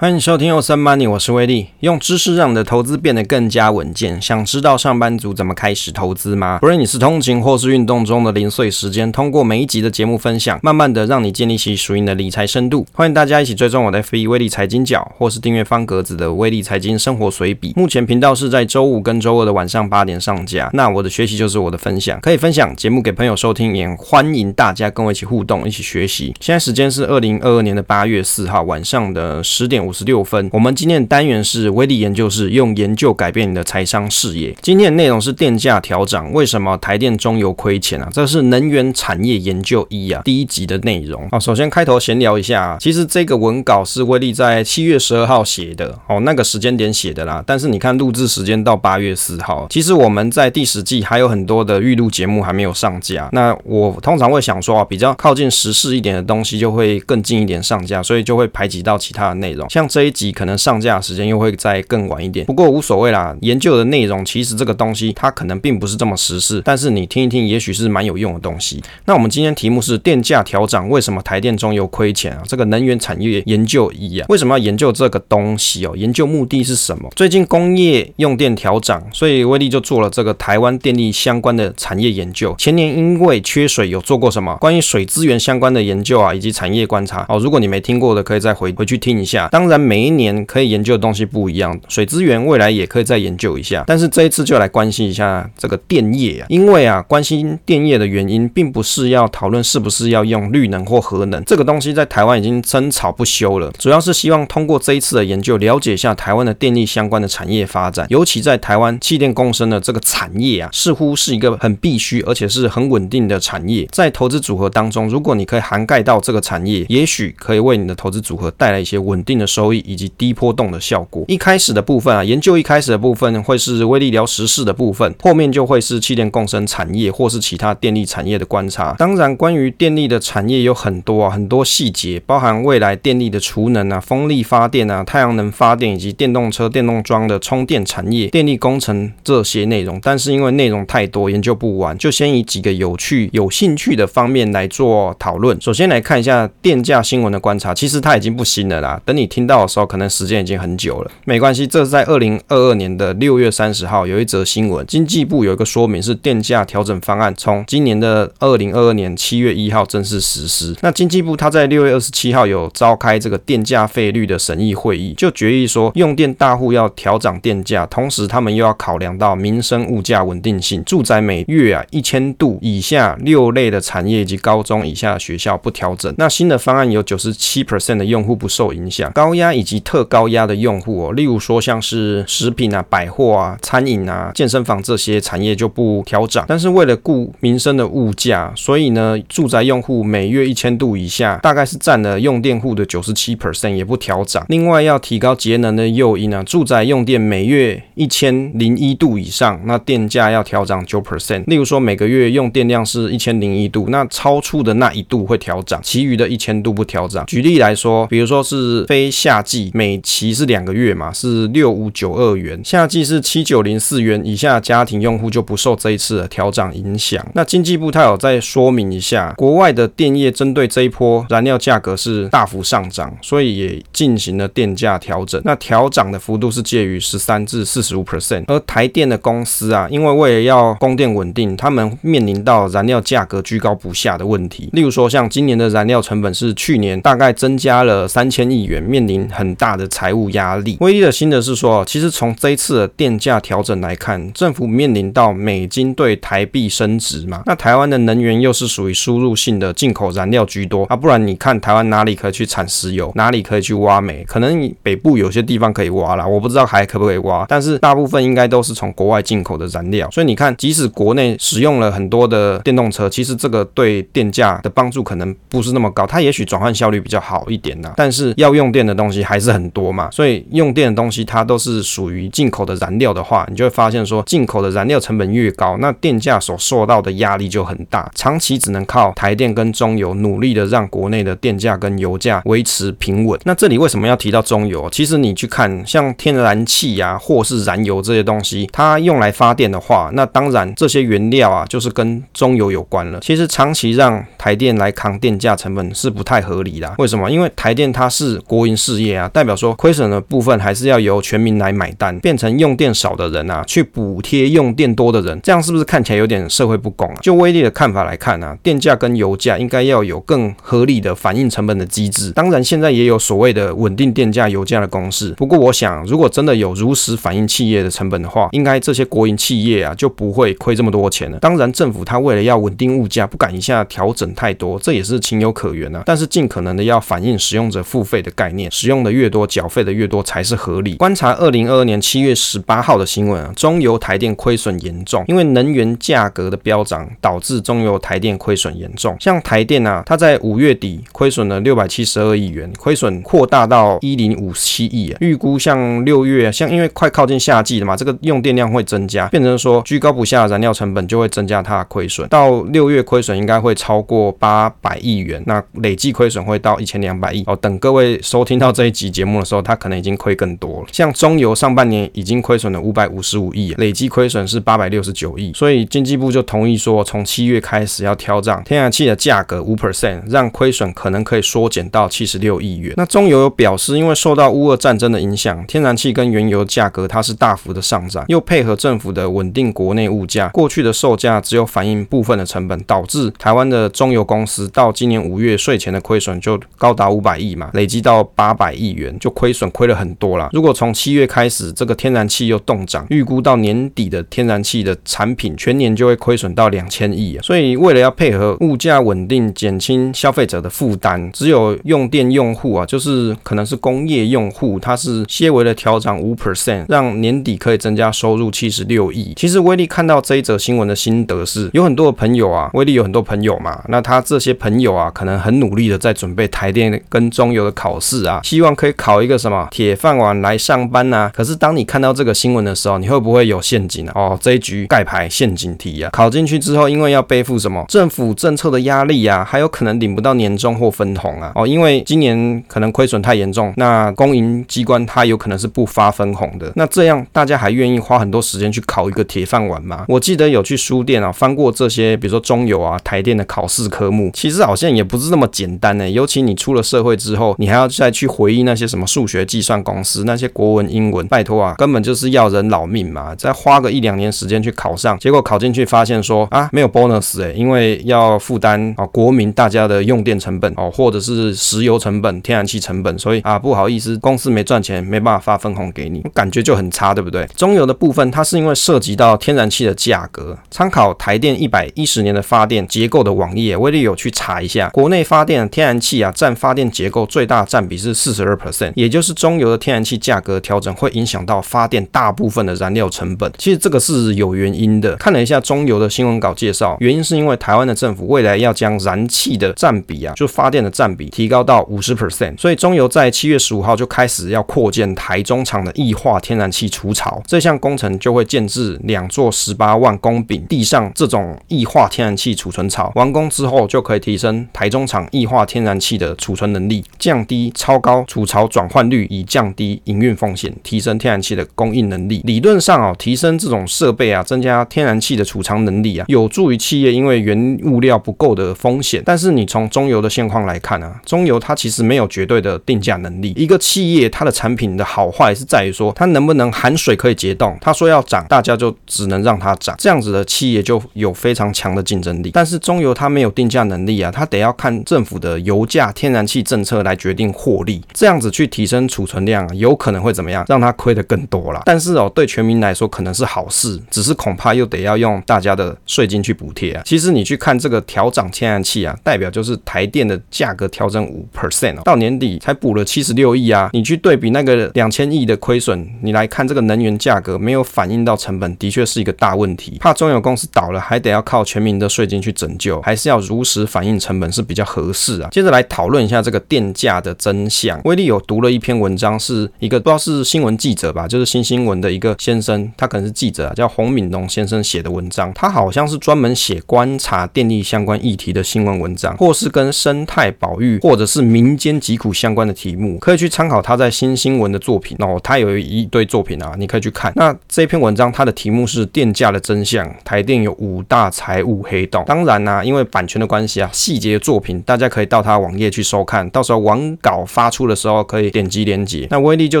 欢迎收听欧森 Money，我是威利，用知识让你的投资变得更加稳健。想知道上班族怎么开始投资吗？不论你是通勤或是运动中的零碎时间，通过每一集的节目分享，慢慢的让你建立起属于你的理财深度。欢迎大家一起追踪我的 FB 威力财经角，或是订阅方格子的威力财经生活随笔。目前频道是在周五跟周二的晚上八点上架。那我的学习就是我的分享，可以分享节目给朋友收听，也欢迎大家跟我一起互动，一起学习。现在时间是二零二二年的八月四号晚上的十点五十六分，我们今天的单元是威利研究室，用研究改变你的财商视野。今天的内容是电价调涨，为什么台电中油亏钱啊？这是能源产业研究一啊第一集的内容啊。首先开头闲聊一下啊，其实这个文稿是威利在七月十二号写的哦，那个时间点写的啦。但是你看录制时间到八月四号，其实我们在第十季还有很多的预录节目还没有上架。那我通常会想说啊，比较靠近时事一点的东西就会更近一点上架，所以就会排挤到其他的内容。像这一集可能。上架时间又会再更晚一点，不过无所谓啦。研究的内容其实这个东西它可能并不是这么实事，但是你听一听，也许是蛮有用的东西。那我们今天题目是电价调涨，为什么台电中油亏钱啊？这个能源产业研究一啊，为什么要研究这个东西哦？研究目的是什么？最近工业用电调涨，所以威利就做了这个台湾电力相关的产业研究。前年因为缺水有做过什么关于水资源相关的研究啊，以及产业观察哦。如果你没听过的，可以再回回去听一下。当当然每一年。可以研究的东西不一样，水资源未来也可以再研究一下。但是这一次就来关心一下这个电业啊，因为啊，关心电业的原因，并不是要讨论是不是要用绿能或核能，这个东西在台湾已经争吵不休了。主要是希望通过这一次的研究，了解一下台湾的电力相关的产业发展，尤其在台湾气电共生的这个产业啊，似乎是一个很必须而且是很稳定的产业。在投资组合当中，如果你可以涵盖到这个产业，也许可以为你的投资组合带来一些稳定的收益以及低波动的效果。一开始的部分啊，研究一开始的部分会是威利聊时事的部分，后面就会是气电共生产业或是其他电力产业的观察。当然，关于电力的产业有很多啊，很多细节，包含未来电力的储能啊、风力发电啊、太阳能发电以及电动车、电动桩的充电产业、电力工程这些内容。但是因为内容太多，研究不完，就先以几个有趣、有兴趣的方面来做讨论。首先来看一下电价新闻的观察，其实它已经不新了啦。等你听到的时候，可能时间已经很久了。没关系，这是在二零二二年的六月三十号有一则新闻，经济部有一个说明是电价调整方案从今年的二零二二年七月一号正式实施。那经济部他在六月二十七号有召开这个电价费率的审议会议，就决议说用电大户要调涨电价，同时他们又要考量到民生物价稳定性，住宅每月啊一千度以下六类的产业以及高中以下学校不调整。那新的方案有九十七 percent 的用户不受影响，高高压以及特高压的用户。例如说，像是食品啊、百货啊、餐饮啊、健身房这些产业就不调涨，但是为了顾民生的物价，所以呢，住宅用户每月一千度以下，大概是占了用电户的九十七 percent，也不调涨。另外要提高节能的诱因呢，住宅用电每月一千零一度以上，那电价要调涨九 percent。例如说，每个月用电量是一千零一度，那超出的那一度会调涨，其余的一千度不调涨。举例来说，比如说是非夏季，每期是两个月。嘛是六五九二元，夏季是七九零四元以下家庭用户就不受这一次的调涨影响。那经济部它有再说明一下，国外的电业针对这一波燃料价格是大幅上涨，所以也进行了电价调整。那调涨的幅度是介于十三至四十五 percent。而台电的公司啊，因为为了要供电稳定，他们面临到燃料价格居高不下的问题。例如说，像今年的燃料成本是去年大概增加了三千亿元，面临很大的财务压力。威利的心得是说，其实从这一次的电价调整来看，政府面临到美金对台币升值嘛，那台湾的能源又是属于输入性的进口燃料居多啊，不然你看台湾哪里可以去产石油，哪里可以去挖煤？可能北部有些地方可以挖啦，我不知道还可不可以挖，但是大部分应该都是从国外进口的燃料，所以你看，即使国内使用了很多的电动车，其实这个对电价的帮助可能不是那么高，它也许转换效率比较好一点呐，但是要用电的东西还是很多嘛，所以用电的东西。它都是属于进口的燃料的话，你就会发现说，进口的燃料成本越高，那电价所受到的压力就很大，长期只能靠台电跟中油努力的让国内的电价跟油价维持平稳。那这里为什么要提到中油？其实你去看像天然气啊，或是燃油这些东西，它用来发电的话，那当然这些原料啊，就是跟中油有关了。其实长期让台电来扛电价成本是不太合理的。为什么？因为台电它是国营事业啊，代表说亏损的部分还是要由全民来买单，变成用电少的人啊去补贴用电多的人，这样是不是看起来有点社会不公啊？就威力的看法来看啊，电价跟油价应该要有更合理的反映成本的机制。当然，现在也有所谓的稳定电价、油价的公式。不过，我想如果真的有如实反映企业的成本的话，应该这些国营企业啊就不会亏这么多钱了。当然，政府它为了要稳定物价，不敢一下调整太多，这也是情有可原啊。但是，尽可能的要反映使用者付费的概念，使用的越多，缴费的越多才是合理。观察二零二二年七月十八号的新闻啊，中油台电亏损严重，因为能源价格的飙涨导致中油台电亏损严重。像台电啊，它在五月底亏损了六百七十二亿元，亏损扩大到一零五七亿啊。预估像六月，像因为快靠近夏季了嘛，这个用电量会增加，变成说居高不下燃料成本就会增加它的亏损。到六月亏损应该会超过八百亿元，那累计亏损会到一千两百亿哦。等各位收听到到这一集节目的时候，它可能已经亏更多了。像中油上半年已经亏损了五百五十五亿，累计亏损是八百六十九亿，所以经济部就同意说，从七月开始要调涨天然气的价格五 percent，让亏损可能可以缩减到七十六亿元。那中油有表示，因为受到乌俄战争的影响，天然气跟原油价格它是大幅的上涨，又配合政府的稳定国内物价，过去的售价只有反映部分的成本，导致台湾的中油公司到今年五月税前的亏损就高达五百亿嘛，累积到八百亿元，就亏损亏了很多啦。如果从七月开始，这个天然气又动涨，预估到年底的天然气的产品全年就会亏损到两千亿啊。所以为了要配合物价稳定，减轻消费者的负担，只有用电用户啊，就是可能是工业用户，它是些微的调涨五 percent，让年底可以增加收入七十六亿。其实威力看到这一则新闻的心得是，有很多的朋友啊，威力有很多朋友嘛，那他这些朋友啊，可能很努力的在准备台电跟中油的考试啊，希望可以考一个什么铁饭碗来上班啊。可是当你看到这个新闻的时候，你会不会有陷阱啊？哦，这一局盖牌陷阱题啊，考进去之后，因为要背负什么政府政策的压力啊，还有可能领不到年终或分红啊。哦，因为今年可能亏损太严重，那公营机关它有可能是不发分红的。那这样大家还愿意花很多时间去考一个铁饭碗吗？我记得有去书店啊翻过这些，比如说中油啊、台电的考试科目，其实好像也不是那么简单呢、尤其你出了社会之后，你还要再去回忆那些什么数学计算公司、那些国文、英文，拜托啊，根本就是要人老命嘛。再花个一两年时间去考上，结果考进去发现说啊，没有 bonus 哎、欸，因为要负担啊国民大家的用电成本哦，或者是石油成本、天然气成本，所以啊不好意思，公司没赚钱，没办法发分红给你，感觉就很差，对不对？中油的部分，它是因为涉及到天然气的价格，参考台电一百一十年的发电结构的网页，威力有去查一下，国内发电天然气啊占发电结构最大占比是四十二 percent，也就是中油的天然气价格调整会影响到发电大部分的燃料成本。其实这个是有原因的，看了一下中油的新闻稿介绍，原因是因为台湾的政府未来要将燃气的占比啊，就发电的占比提高到五十 percent，所以中油在七月十五号就开始要扩建台中厂的液化天然气储槽，这项工程就会建置两座十八万公顷地上这种液化天然气储存槽，完工之后就可以提升台中厂液化天然气的储存能力，降低超高高储槽转换率，以降低营运风险，提升天然气的供应能力。理论上啊，提升这种设备啊，增加天然气的储藏能力啊，有助于企业因为原物料不够的风险。但是你从中油的现况来看啊，中油它其实没有绝对的定价能力。一个企业它的产品的好坏是在于说它能不能含水可以结冻。他说要涨，大家就只能让它涨，这样子的企业就有非常强的竞争力。但是中油它没有定价能力啊，它得要看政府的油价、天然气政策来决定获利。这样子去提升储存量，有可能会怎么样？让它亏得更多啦。但是哦，对全民来说可能是好事，只是恐怕又得要用大家的税金去补贴啊。其实你去看这个调涨天然气啊，代表就是台电的价格调整五 percent 哦，到年底才补了七十六亿啊。你去对比那个两千亿的亏损，你来看这个能源价格没有反映到成本，的确是一个大问题。怕中油公司倒了，还得要靠全民的税金去拯救，还是要如实反映成本是比较合适啊。接着来讨论一下这个电价的真相。威力有读了一篇文章，是一个不知道是新闻记者吧，就是新新闻的一个先生，他可能是记者，叫洪敏龙先生写的文章。他好像是专门写观察电力相关议题的新闻文章，或是跟生态保育或者是民间疾苦相关的题目，可以去参考他在新新闻的作品哦。他有一堆作品啊，你可以去看。那这篇文章它的题目是《电价的真相》，台电有五大财务黑洞。当然啦、因为版权的关系啊，细节作品大家可以到他网页去收看，到时候网稿发出。出的时候可以点击连接。那威力就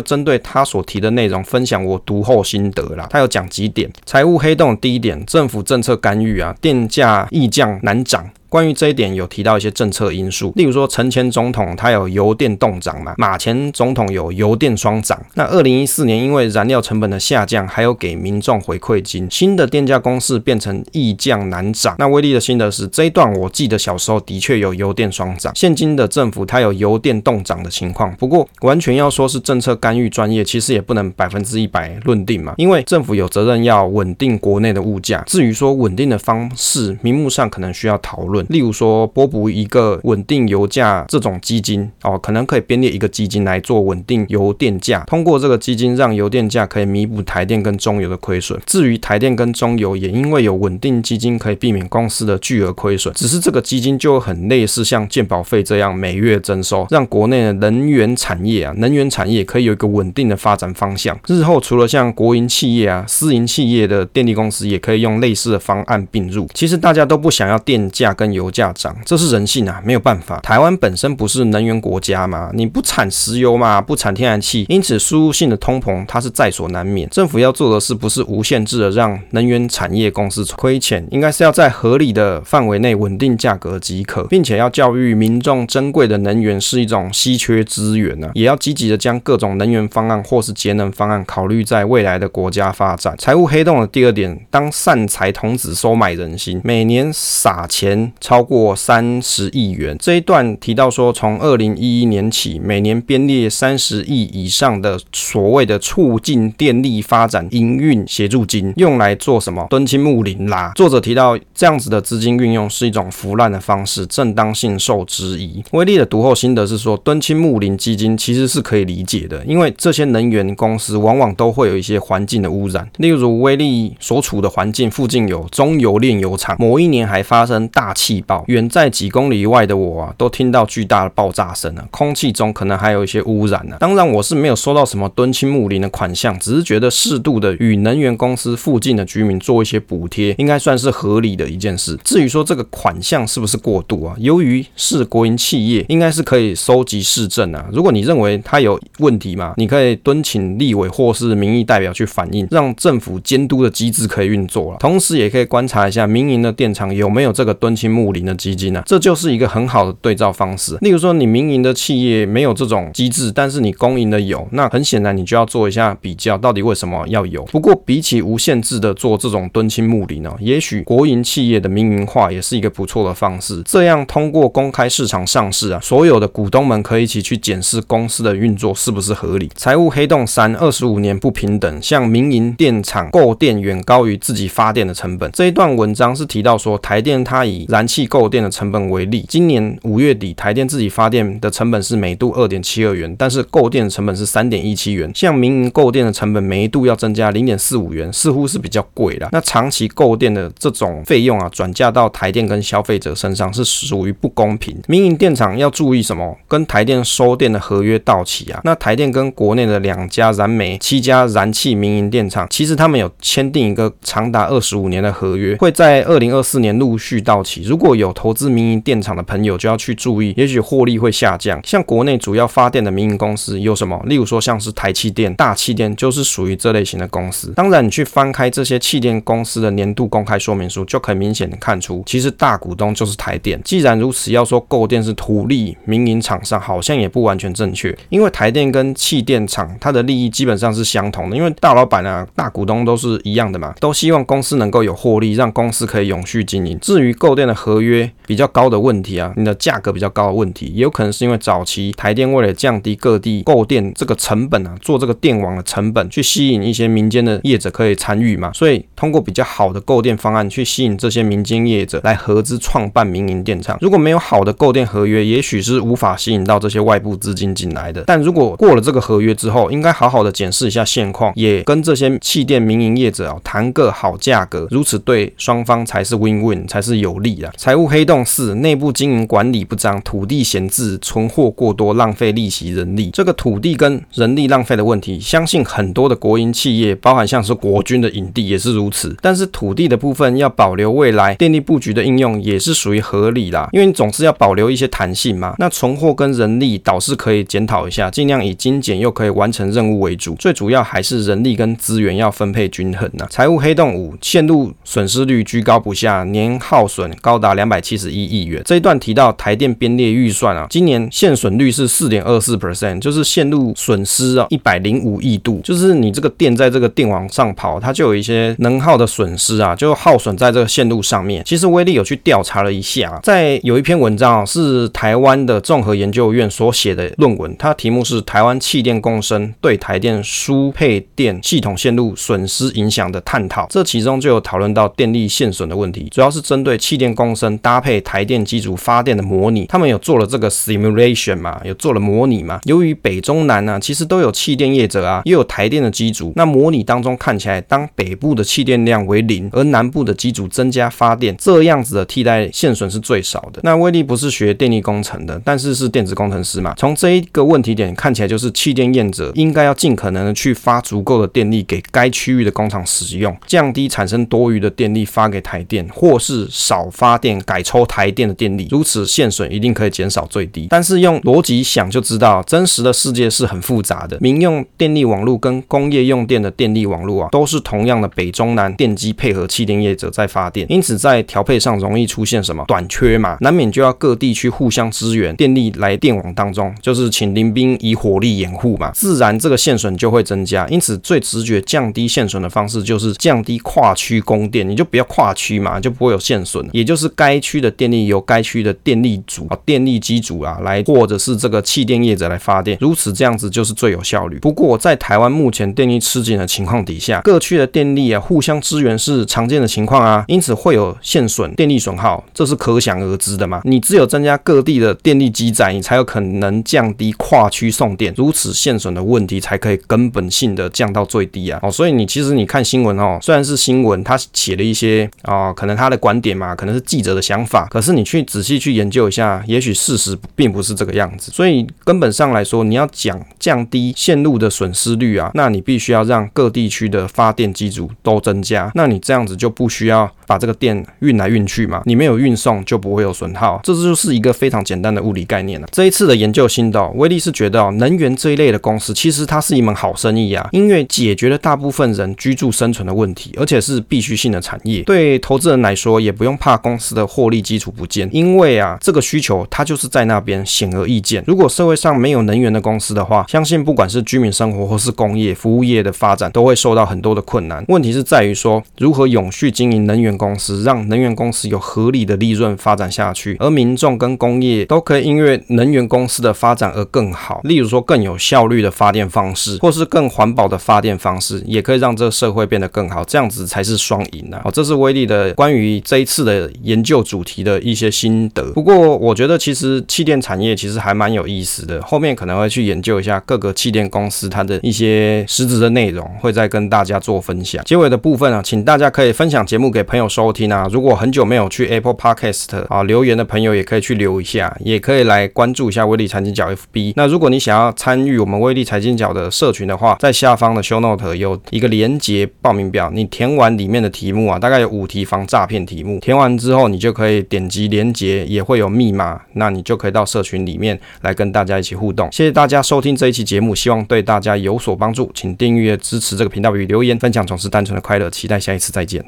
针对他所提的内容分享我读后心得啦。他有讲几点：财务黑洞第一点，政府政策干预啊，电价易降难涨。关于这一点，有提到一些政策因素，例如说陈前总统他有油电动涨嘛，马前总统有油电双涨。那二零一四年因为燃料成本的下降，还有给民众回馈金，新的电价公式变成易降难涨。那威力的心得是这一段，我记得小时候的确有油电双涨，现今的政府它有油电动涨的情况。不过完全要说是政策干预专业，其实也不能百分之一百论定嘛，因为政府有责任要稳定国内的物价。至于说稳定的方式，名目上可能需要讨论。例如说，拨补一个稳定油价这种基金哦，可能可以编列一个基金来做稳定油电价。通过这个基金，让油电价可以弥补台电跟中油的亏损。至于台电跟中油，也因为有稳定基金，可以避免公司的巨额亏损。只是这个基金就很类似像健保费这样每月征收，让国内的能源产业啊，能源产业可以有一个稳定的发展方向。日后除了像国营企业啊，私营企业的电力公司也可以用类似的方案并入。其实大家都不想要电价跟油价。涨，这是人性啊，没有办法。台湾本身不是能源国家嘛，你不产石油嘛，不产天然气，因此输入性的通膨它是在所难免。政府要做的是不是无限制的让能源产业公司亏钱，应该是要在合理的范围内稳定价格即可，并且要教育民众珍贵的能源是一种稀缺资源呢、也要积极的将各种能源方案或是节能方案考虑在未来的国家发展。财务黑洞的第二点，当散财童子收买人心，每年撒钱超过。三十亿元这一段提到说，从二零一一年起，每年编列三十亿以上的所谓的促进电力发展营运协助金，用来做什么？敦亲睦邻啦。作者提到，这样子的资金运用是一种腐烂的方式，正当性受质疑。威力的读后心得是说，敦亲睦邻基金其实是可以理解的，因为这些能源公司往往都会有一些环境的污染，例如威力所处的环境附近有中油炼油厂，某一年还发生大气气爆。远在几公里外的我啊，都听到巨大的爆炸声啊，空气中可能还有一些污染呢、啊。当然，我是没有收到什么敦亲睦邻的款项，只是觉得适度的与能源公司附近的居民做一些补贴，应该算是合理的一件事。至于说这个款项是不是过度啊？由于是国营企业，应该是可以收集市政啊。如果你认为它有问题嘛，你可以敦请立委或是民意代表去反映，让政府监督的机制可以运作了。同时，也可以观察一下民营的电厂有没有这个敦亲睦睦邻的。基金呢、这就是一个很好的对照方式。例如说，你民营的企业没有这种机制，但是你公营的有，那很显然你就要做一下比较，到底为什么要有？不过，比起无限制的做这种敦亲睦邻呢，也许国营企业的民营化也是一个不错的方式。这样通过公开市场上市啊，所有的股东们可以一起去检视公司的运作是不是合理。财务黑洞三：二十五年不平等，像民营电厂购电远高于自己发电的成本。这一段文章是提到说，台电它以燃气购电的成本为例，今年五月底，台电自己发电的成本是每度二点七二元，但是购电的成本是三点一七元。像民营购电的成本每一度要增加零点四五元，似乎是比较贵的。那长期购电的这种费用啊，转嫁到台电跟消费者身上是属于不公平。民营电厂要注意什么？跟台电收电的合约到期啊，那台电跟国内的两家燃煤、七家燃气民营电厂，其实他们有签订一个长达二十五年的合约，会在二零二四年陆续到期。如如果有投资民营电厂的朋友就要去注意，也许获利会下降。像国内主要发电的民营公司有什么？例如说像是台气电、大气电，就是属于这类型的公司。当然，你去翻开这些气电公司的年度公开说明书，就可以明显的看出，其实大股东就是台电。既然如此，要说购电是图利民营厂商，好像也不完全正确。因为台电跟气电厂它的利益基本上是相同的，因为大老板啊、大股东都是一样的嘛，都希望公司能够有获利，让公司可以永续经营。至于购电的合约比较高的问题啊，你的价格比较高的问题，也有可能是因为早期台电为了降低各地购电这个成本啊，做这个电网的成本，去吸引一些民间的业者可以参与嘛，所以通过比较好的购电方案去吸引这些民间业者来合资创办民营电厂。如果没有好的购电合约，也许是无法吸引到这些外部资金进来的。但如果过了这个合约之后，应该好好的检视一下现况，也跟这些气电民营业者啊谈个好价格，如此对双方才是 win win，才是有利的。财务黑洞四，内部经营管理不彰，土地闲置，存货过多，浪费利息人力。这个土地跟人力浪费的问题，相信很多的国营企业，包含像是国军的营地也是如此。但是土地的部分要保留未来电力布局的应用，也是属于合理啦，因为你总是要保留一些弹性嘛。那存货跟人力倒是可以检讨一下，尽量以精简又可以完成任务为主。最主要还是人力跟资源要分配均衡呐。财务黑洞五，线路损失率居高不下，年耗损高达两百七十一亿元。这一段提到台电编列预算啊，今年线损率是四点二四 percent，就是线路损失啊一百零五亿度，就是你这个电在这个电网上跑，它就有一些能耗的损失啊，就耗损在这个线路上面。其实威力有去调查了一下，在有一篇文章啊，是台湾的综合研究院所写的论文，它题目是《台湾气电共生对台电输配电系统线路损失影响的探讨》，这其中就有讨论到电力线损的问题，主要是针对气电共生搭配台电机组发电的模拟，他们有做了这个 simulation 嘛，有做了模拟嘛。由于北中南啊，其实都有气电业者啊，也有台电的机组，那模拟当中看起来，当北部的气电量为零，而南部的机组增加发电，这样子的替代线损是最少的。那威力不是学电力工程的，但是是电子工程师嘛，从这一个问题点看起来，就是气电业者应该要尽可能的去发足够的电力给该区域的工厂使用，降低产生多余的电力发给台电，或是少发电改抽台电的电力，如此线损一定可以减少最低。但是用逻辑想就知道，真实的世界是很复杂的，民用电力网络跟工业用电的电力网络啊，都是同样的北中南电机配合气电业者在发电，因此在调配上容易出现什么？短缺嘛，难免就要各地区互相支援电力来电网当中，就是请邻兵以火力掩护嘛，自然这个线损就会增加。因此最直觉降低线损的方式就是降低跨区供电，你就不要跨区嘛，就不会有线损。也就是该区的电力由该区的电力组啊、电力机组啊来，或者是这个气电业者来发电，如此这样子就是最有效率。不过在台湾目前电力吃紧的情况底下，各区的电力啊互相支援是常见的情况啊，因此会有线损、电力损耗，这是可想而知的嘛。你只有增加各地的电力机载，你才有可能降低跨区送电，如此线损的问题才可以根本性的降到最低啊。哦，所以你其实你看新闻哦，虽然是新闻，他写了一些啊、可能他的观点嘛，可能是记记者的想法，可是你去仔细去研究一下，也许事实并不是这个样子。所以根本上来说，你要讲降低线路的损失率啊，那你必须要让各地区的发电机组都增加，那你这样子就不需要。把这个电运来运去嘛，你没有运送就不会有损耗，这就是一个非常简单的物理概念了。这一次的研究心得，威力是觉得，能源这一类的公司其实它是一门好生意啊，因为解决了大部分人居住生存的问题，而且是必须性的产业。对投资人来说，也不用怕公司的获利基础不见，因为啊，这个需求它就是在那边显而易见。如果社会上没有能源的公司的话，相信不管是居民生活或是工业服务业的发展，都会受到很多的困难。问题是在于说，如何永续经营能源公司，让能源公司有合理的利润发展下去，而民众跟工业都可以因为能源公司的发展而更好。例如说，更有效率的发电方式，或是更环保的发电方式，也可以让这个社会变得更好。这样子才是双赢啊！好，这是威力的关于这一次的研究主题的一些心得。不过，我觉得其实气垫产业其实还蛮有意思的，后面可能会去研究一下各个气垫公司它的一些实质的内容，会再跟大家做分享。结尾的部分啊，请大家可以分享节目给朋友收听。啊如果很久没有去 Apple Podcast 啊留言的朋友，也可以去留一下，也可以来关注一下威力财经角 FB。那如果你想要参与我们威力财经角的社群的话，在下方的 Show Note 有一个连接报名表，你填完里面的题目啊，大概有五题防诈骗题目，填完之后后你就可以点击连接，也会有密码，那你就可以到社群里面来跟大家一起互动。谢谢大家收听这一期节目，希望对大家有所帮助，请订阅支持这个频道与留言分享，总是单纯的快乐，期待下一次再见。